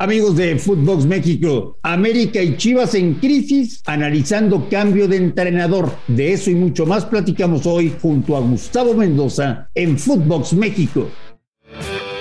Amigos de Footbox México, América y Chivas en crisis, analizando cambio de entrenador. De eso y mucho más platicamos hoy junto a Gustavo Mendoza en Footbox México.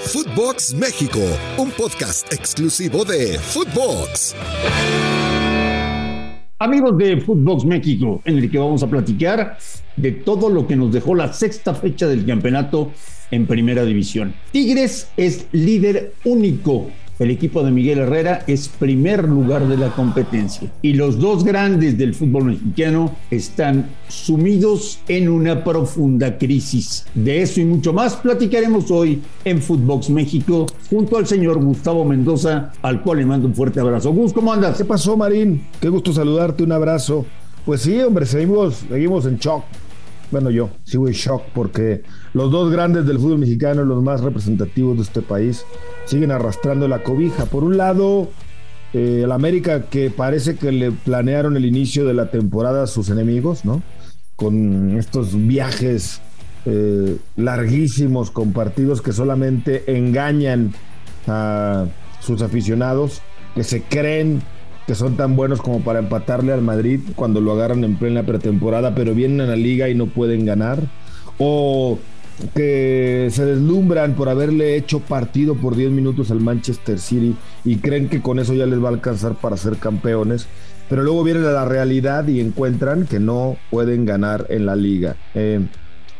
Footbox México, un podcast exclusivo de Footbox. Amigos de Footbox México, en el que vamos a platicar de todo lo que nos dejó la sexta fecha del campeonato en Primera División. Tigres es líder único el equipo de Miguel Herrera es primer lugar de la competencia y los dos grandes del fútbol mexicano están sumidos en una profunda crisis. De eso y mucho más platicaremos hoy en Footbox México junto al señor Gustavo Mendoza, al cual le mando un fuerte abrazo. Gus, ¿cómo andas? ¿Qué pasó, Marín? Qué gusto saludarte, un abrazo. Pues sí, hombre, seguimos, seguimos en shock bueno, yo sigo en shock porque los dos grandes del fútbol mexicano, los más representativos de este país, siguen arrastrando la cobija. Por un lado, eh, el América que parece que le planearon el inicio de la temporada a sus enemigos, ¿no? Con estos viajes eh, larguísimos con partidos que solamente engañan a sus aficionados, que se creen que son tan buenos como para empatarle al Madrid cuando lo agarran en plena pretemporada, pero vienen a la liga y no pueden ganar. O que se deslumbran por haberle hecho partido por 10 minutos al Manchester City y creen que con eso ya les va a alcanzar para ser campeones, pero luego vienen a la realidad y encuentran que no pueden ganar en la liga. Eh,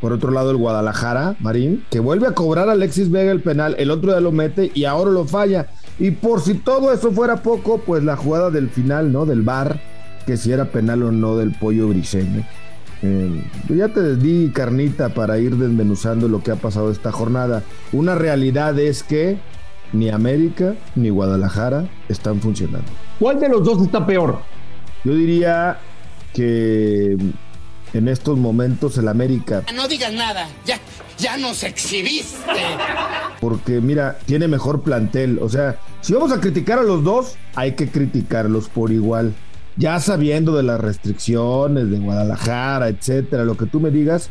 por otro lado, el Guadalajara, Marín, que vuelve a cobrar a Alexis Vega el penal, el otro día lo mete y ahora lo falla. Y por si todo eso fuera poco, pues la jugada del final, ¿no? Del bar, que si era penal o no del pollo briseño. Eh, yo ya te di carnita para ir desmenuzando lo que ha pasado esta jornada. Una realidad es que ni América ni Guadalajara están funcionando. ¿Cuál de los dos está peor? Yo diría que en estos momentos el América. No digas nada, ya, ya nos exhibiste. Porque mira, tiene mejor plantel. O sea, si vamos a criticar a los dos, hay que criticarlos por igual. Ya sabiendo de las restricciones de Guadalajara, etcétera, lo que tú me digas,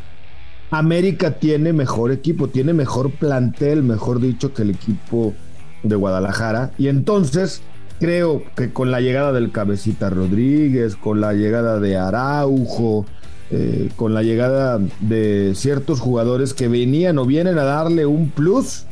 América tiene mejor equipo, tiene mejor plantel, mejor dicho, que el equipo de Guadalajara. Y entonces creo que con la llegada del Cabecita Rodríguez, con la llegada de Araujo, eh, con la llegada de ciertos jugadores que venían o vienen a darle un plus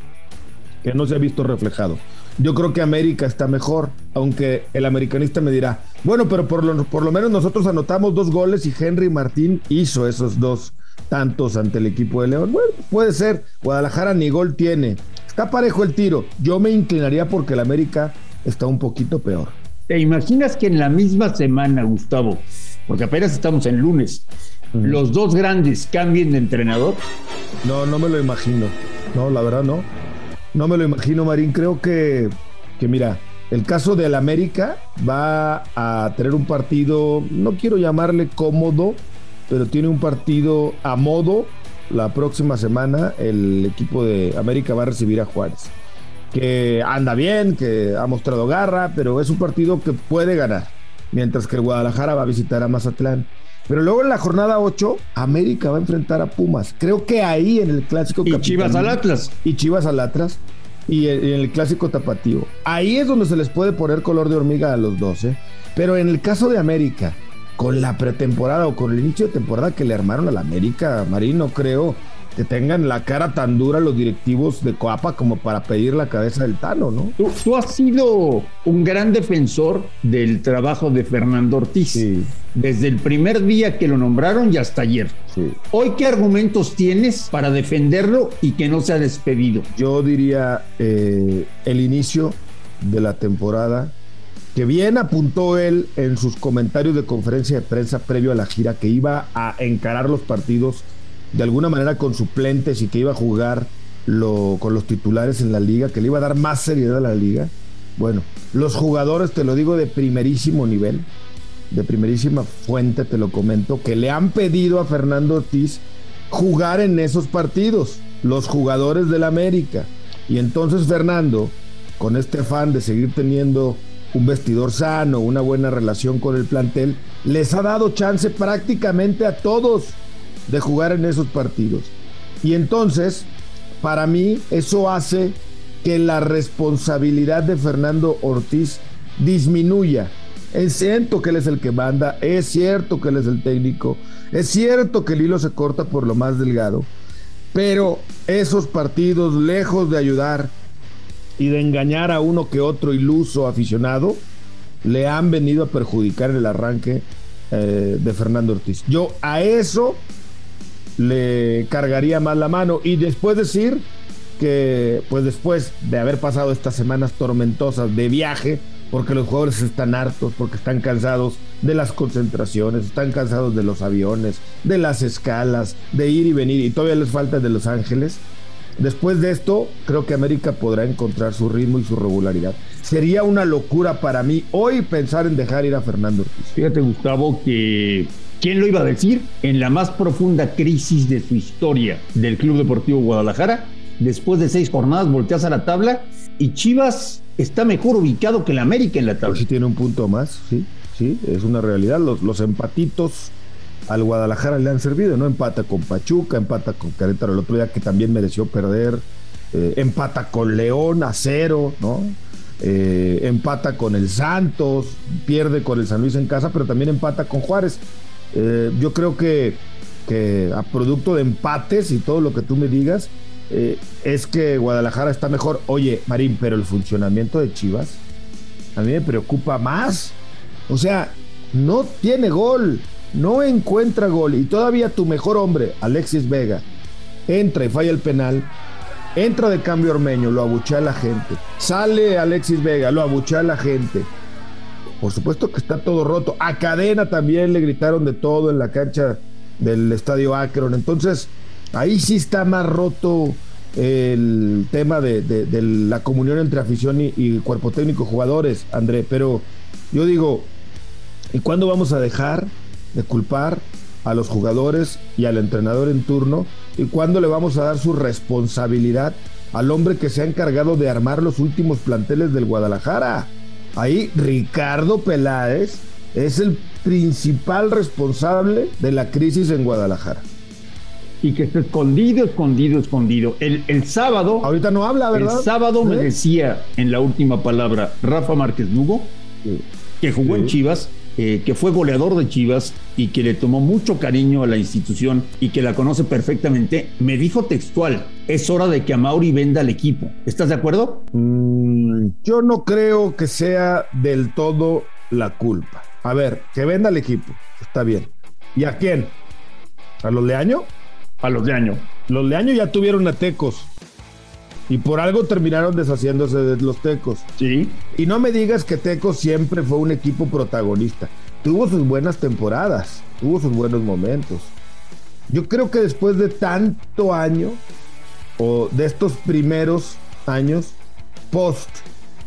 que no se ha visto reflejado. Yo creo que América está mejor, aunque el americanista me dirá, bueno, pero por lo, por lo menos nosotros anotamos dos goles y Henry Martín hizo esos dos tantos ante el equipo de León. Bueno, puede ser, Guadalajara ni gol tiene. Está parejo el tiro. Yo me inclinaría porque el América está un poquito peor. ¿Te imaginas que en la misma semana, Gustavo, porque apenas estamos en lunes, los dos grandes cambien de entrenador? No, no me lo imagino. No, la verdad no. No me lo imagino, Marín. Creo que, que mira, el caso del América va a tener un partido, no quiero llamarle cómodo, pero tiene un partido a modo. La próxima semana el equipo de América va a recibir a Juárez, que anda bien, que ha mostrado garra, pero es un partido que puede ganar mientras que el Guadalajara va a visitar a Mazatlán. Pero luego en la jornada 8, América va a enfrentar a Pumas. Creo que ahí en el clásico. Y Chivas al Atlas. Y Chivas al Atlas. Y en el clásico tapatío. Ahí es donde se les puede poner color de hormiga a los dos. ¿eh? Pero en el caso de América, con la pretemporada o con el inicio de temporada que le armaron a la América, Marín, no creo que tengan la cara tan dura los directivos de Coapa como para pedir la cabeza del Tano, ¿no? Tú, has sido un gran defensor del trabajo de Fernando Ortiz. Desde el primer día que lo nombraron y hasta ayer. Hoy, ¿qué argumentos tienes para defenderlo y que no sea despedido? Yo diría eh, el inicio de la temporada, que bien apuntó él en sus comentarios de conferencia de prensa previo a la gira, que iba a encarar los partidos de alguna manera con suplentes y que iba a jugar con los titulares en la liga, que le iba a dar más seriedad a la liga. Bueno, los jugadores, te lo digo, de primerísimo nivel, de primerísima fuente, te lo comento, que le han pedido a Fernando Ortiz jugar en esos partidos, los jugadores del América. Y entonces Fernando, con este afán de seguir teniendo un vestidor sano, una buena relación con el plantel, les ha dado chance prácticamente a todos de jugar en esos partidos. Y entonces, para mí, eso hace que la responsabilidad de Fernando Ortiz disminuya. Es cierto que él es el que manda, es cierto que él es el técnico, es cierto que el hilo se corta por lo más delgado, pero esos partidos, lejos de ayudar y de engañar a uno que otro iluso aficionado, le han venido a perjudicar el arranque eh, de Fernando Ortiz. Yo a eso le cargaría más la mano y después decir que pues después de haber pasado estas semanas tormentosas de viaje, porque los jugadores están hartos, porque están cansados de las concentraciones, están cansados de los aviones, de las escalas, de ir y venir, y todavía les falta de Los Ángeles. Después de esto, creo que América podrá encontrar su ritmo y su regularidad. Sería una locura para mí hoy pensar en dejar ir a Fernando Ortiz. Fíjate, Gustavo, que ¿quién lo iba a decir? En la más profunda crisis de su historia del Club Deportivo Guadalajara, después de seis jornadas volteas a la tabla y Chivas está mejor ubicado que el América en la tabla. Sí tiene un punto más, sí, sí, es una realidad. Los, los empatitos al Guadalajara le han servido, ¿no? Empata con Pachuca, empata con Querétaro el otro día que también mereció perder, eh, empata con León a cero, ¿no? Eh, empata con el Santos, pierde con el San Luis en casa, pero también empata con Juárez. Eh, yo creo que, que a producto de empates y todo lo que tú me digas, eh, es que Guadalajara está mejor. Oye, Marín, pero el funcionamiento de Chivas a mí me preocupa más. O sea, no tiene gol, no encuentra gol y todavía tu mejor hombre, Alexis Vega, entra y falla el penal. Entra de cambio Ormeño, lo abuchea la gente. Sale Alexis Vega, lo abuchea la gente. Por supuesto que está todo roto. A Cadena también le gritaron de todo en la cancha del estadio Akron. Entonces, ahí sí está más roto el tema de, la comunión entre afición y, y, cuerpo técnico jugadores, André. Pero yo digo, ¿y cuándo vamos a dejar de culpar a los jugadores y al entrenador en turno? ¿Y cuándo le vamos a dar su responsabilidad al hombre que se ha encargado de armar los últimos planteles del Guadalajara? Ahí Ricardo Peláez es el principal responsable de la crisis en Guadalajara y que está escondido, escondido, escondido. El, el sábado. Ahorita no habla, ¿verdad? El sábado ¿Sí? me decía en la última palabra Rafa Márquez Lugo, sí. que jugó sí. en Chivas, eh, que fue goleador de Chivas y que le tomó mucho cariño a la institución y que la conoce perfectamente. Me dijo textual: es hora de que Amauri venda al equipo. ¿Estás de acuerdo? Mm, yo no creo que sea del todo la culpa. A ver, que venda al equipo. Está bien. ¿Y a quién? ¿A los de año? a los de año. Los de año ya tuvieron a Tecos. Y por algo terminaron deshaciéndose de los Tecos. Sí. Y no me digas que Tecos siempre fue un equipo protagonista. Tuvo sus buenas temporadas, tuvo sus buenos momentos. Yo creo que después de tanto año, o de estos primeros años, post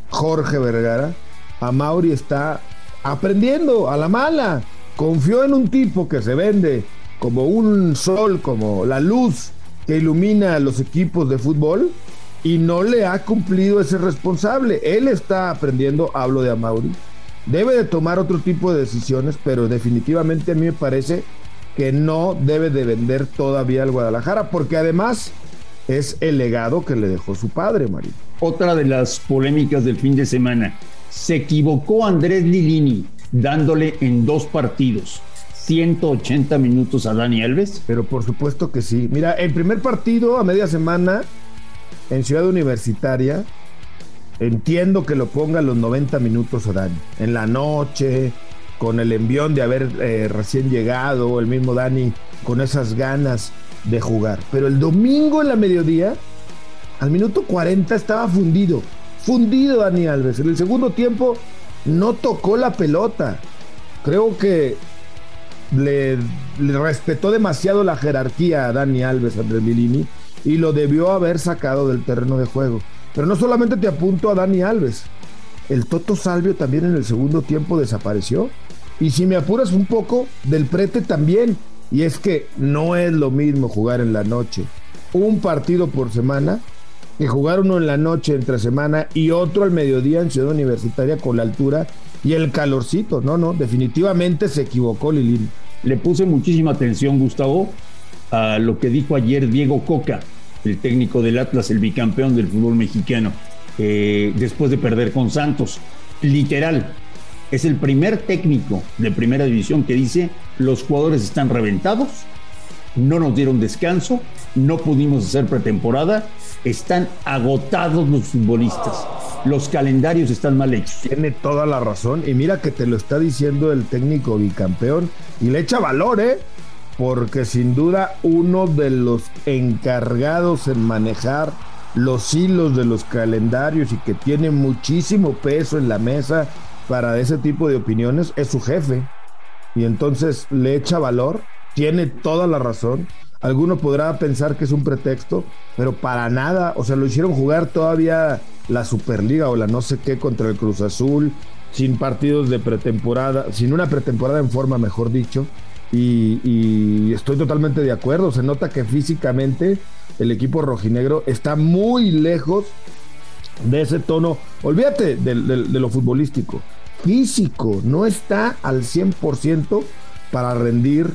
Jorge Vergara, a Mauri está aprendiendo a la mala. Confió en un tipo que se vende como un sol, como la luz que ilumina a los equipos de fútbol y no le ha cumplido ese responsable. Él está aprendiendo, hablo de Amauri, debe de tomar otro tipo de decisiones, pero definitivamente a mí me parece que no debe de vender todavía al Guadalajara, porque además es el legado que le dejó su padre, María. Otra de las polémicas del fin de semana. Se equivocó Andrés Lilini dándole en dos partidos 180 minutos a Dani Alves? Pero por supuesto que sí. Mira, el primer partido a media semana en Ciudad Universitaria, entiendo que lo ponga los 90 minutos a Dani. En la noche, con el envión de haber eh, recién llegado, el mismo Dani con esas ganas de jugar. Pero el domingo en la mediodía, al minuto 40 estaba fundido. Fundido Dani Alves. En el segundo tiempo no tocó la pelota. Creo que le, respetó demasiado la jerarquía a Dani Alves, Andrés Milini, y lo debió haber sacado del terreno de juego. Pero no solamente te apunto a Dani Alves, el Toto Salvio también en el segundo tiempo desapareció. Y si me apuras un poco, del prete también. Y es que no es lo mismo jugar en la noche un partido por semana que jugar uno en la noche entre semana y otro al mediodía en Ciudad Universitaria con la altura y el calorcito. No, no, definitivamente se equivocó Lilín. Le puse muchísima atención, Gustavo, a lo que dijo ayer Diego Coca el técnico del Atlas, el bicampeón del fútbol mexicano, eh, después de perder con Santos. Literal, es el primer técnico de primera división que dice los jugadores están reventados, no nos dieron descanso, no pudimos hacer pretemporada, están agotados los futbolistas, los calendarios están mal hechos. Tiene toda la razón y mira que te lo está diciendo el técnico bicampeón y le echa valor, ¿eh? Porque sin duda uno de los encargados en manejar los hilos de los calendarios y que tiene muchísimo peso en la mesa para ese tipo de opiniones es su jefe. Y entonces le echa valor, tiene toda la razón. Alguno podrá pensar que es un pretexto, pero para nada. O sea, lo hicieron jugar todavía la Superliga o la no sé qué contra el Cruz Azul, sin partidos de pretemporada, sin una pretemporada en forma, mejor dicho. Y, y, estoy totalmente de acuerdo. Se nota que físicamente el equipo rojinegro está muy lejos de ese tono. Olvídate de, de lo futbolístico. Físico, no está al 100% para rendir,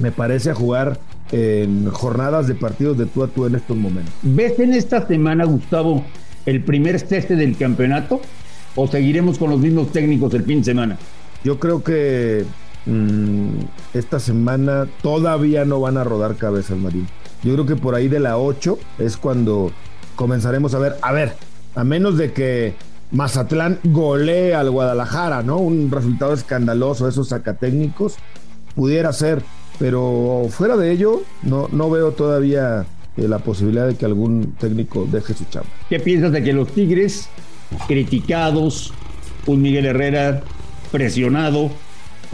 me parece, a jugar en jornadas de partidos de tú a tú en estos momentos. ¿Ves en esta semana, Gustavo, el primer ceste del campeonato? ¿O seguiremos con los mismos técnicos el fin de semana? Yo creo que mmm, esta semana todavía no van a rodar cabezas, Marín. Yo creo que por ahí de la 8 es cuando comenzaremos a ver, a ver, a menos de que Mazatlán golee al Guadalajara, ¿no? Un resultado escandaloso, esos sacatécnicos, pudiera ser, pero fuera de ello, no, no veo todavía eh, la posibilidad de que algún técnico deje su chamba. ¿Qué piensas de que los Tigres, criticados, un Miguel Herrera presionado,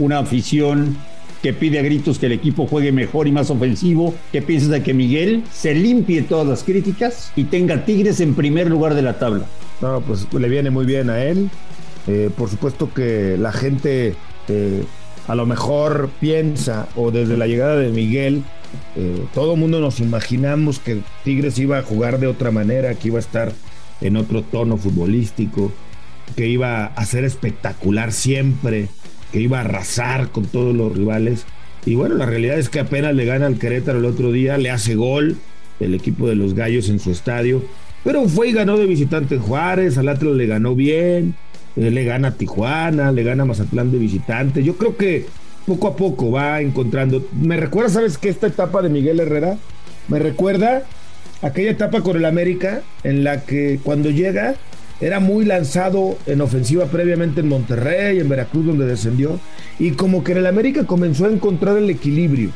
una afición que pide a gritos que el equipo juegue mejor y más ofensivo. ¿Qué piensas de que Miguel se limpie todas las críticas y tenga Tigres en primer lugar de la tabla? No, pues le viene muy bien a él. Eh, por supuesto que la gente eh, a lo mejor piensa, o desde la llegada de Miguel, eh, todo mundo nos imaginamos que Tigres iba a jugar de otra manera, que iba a estar en otro tono futbolístico, que iba a ser espectacular siempre, que iba a arrasar con todos los rivales. Y bueno, la realidad es que apenas le gana al Querétaro el otro día, le hace gol el equipo de los Gallos en su estadio. Pero fue y ganó de visitante Juárez, al Atlas le ganó bien, eh, le gana a Tijuana, le gana a Mazatlán de visitante. Yo creo que poco a poco va encontrando. Me recuerda, ¿sabes qué? Esta etapa de Miguel Herrera me recuerda aquella etapa con el América en la que cuando llega era muy lanzado en ofensiva previamente en Monterrey, en Veracruz donde descendió, y como que en el América comenzó a encontrar el equilibrio.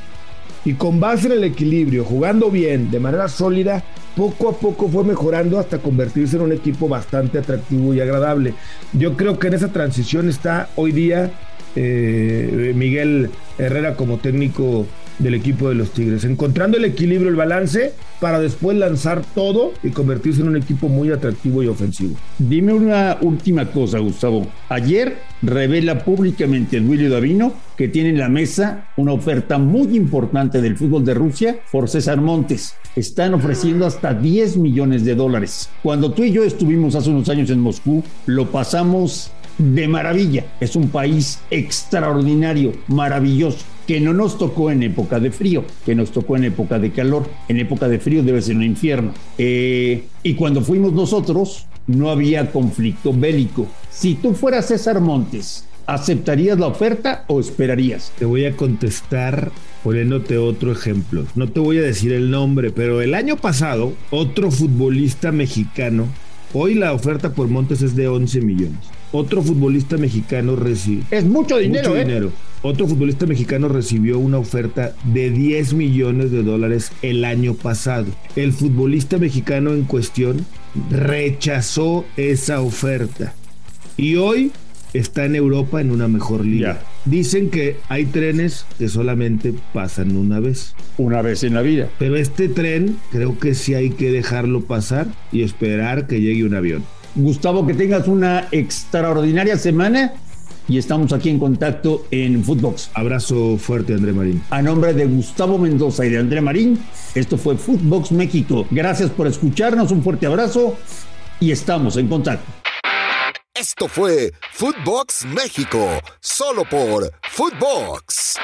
Y con base en el equilibrio, jugando bien, de manera sólida, poco a poco fue mejorando hasta convertirse en un equipo bastante atractivo y agradable. Yo creo que en esa transición está hoy día eh, Miguel Herrera como técnico del equipo de los Tigres, encontrando el equilibrio, el balance para después lanzar todo y convertirse en un equipo muy atractivo y ofensivo. Dime una última cosa, Gustavo. Ayer revela públicamente Duilio Davino que tiene en la mesa una oferta muy importante del fútbol de Rusia por César Montes. Están ofreciendo hasta 10 millones de dólares. Cuando tú y yo estuvimos hace unos años en Moscú, lo pasamos de maravilla. Es un país extraordinario, maravilloso, que no nos tocó en época de frío, que nos tocó en época de calor. En época de frío debe ser un infierno. Eh, y cuando fuimos nosotros, no había conflicto bélico. Si tú fueras César Montes, ¿aceptarías la oferta o esperarías? Te voy a contestar poniéndote otro ejemplo. No te voy a decir el nombre, pero el año pasado, otro futbolista mexicano, hoy la oferta por Montes es de 11 millones otro futbolista mexicano recibió. Es mucho dinero, mucho ¿eh? dinero. Otro futbolista mexicano recibió una oferta de 10 millones de dólares el año pasado. El futbolista mexicano en cuestión rechazó esa oferta. Y hoy está en Europa en una mejor liga. Ya. Dicen que hay trenes que solamente pasan una vez. Una vez en la vida. Pero este tren creo que sí hay que dejarlo pasar y esperar que llegue un avión. Gustavo, que tengas una extraordinaria semana y estamos aquí en contacto en Footbox. Abrazo fuerte, André Marín. A nombre de Gustavo Mendoza y de André Marín, esto fue Footbox México. Gracias por escucharnos, un fuerte abrazo y estamos en contacto. Esto fue Footbox México, solo por Footbox.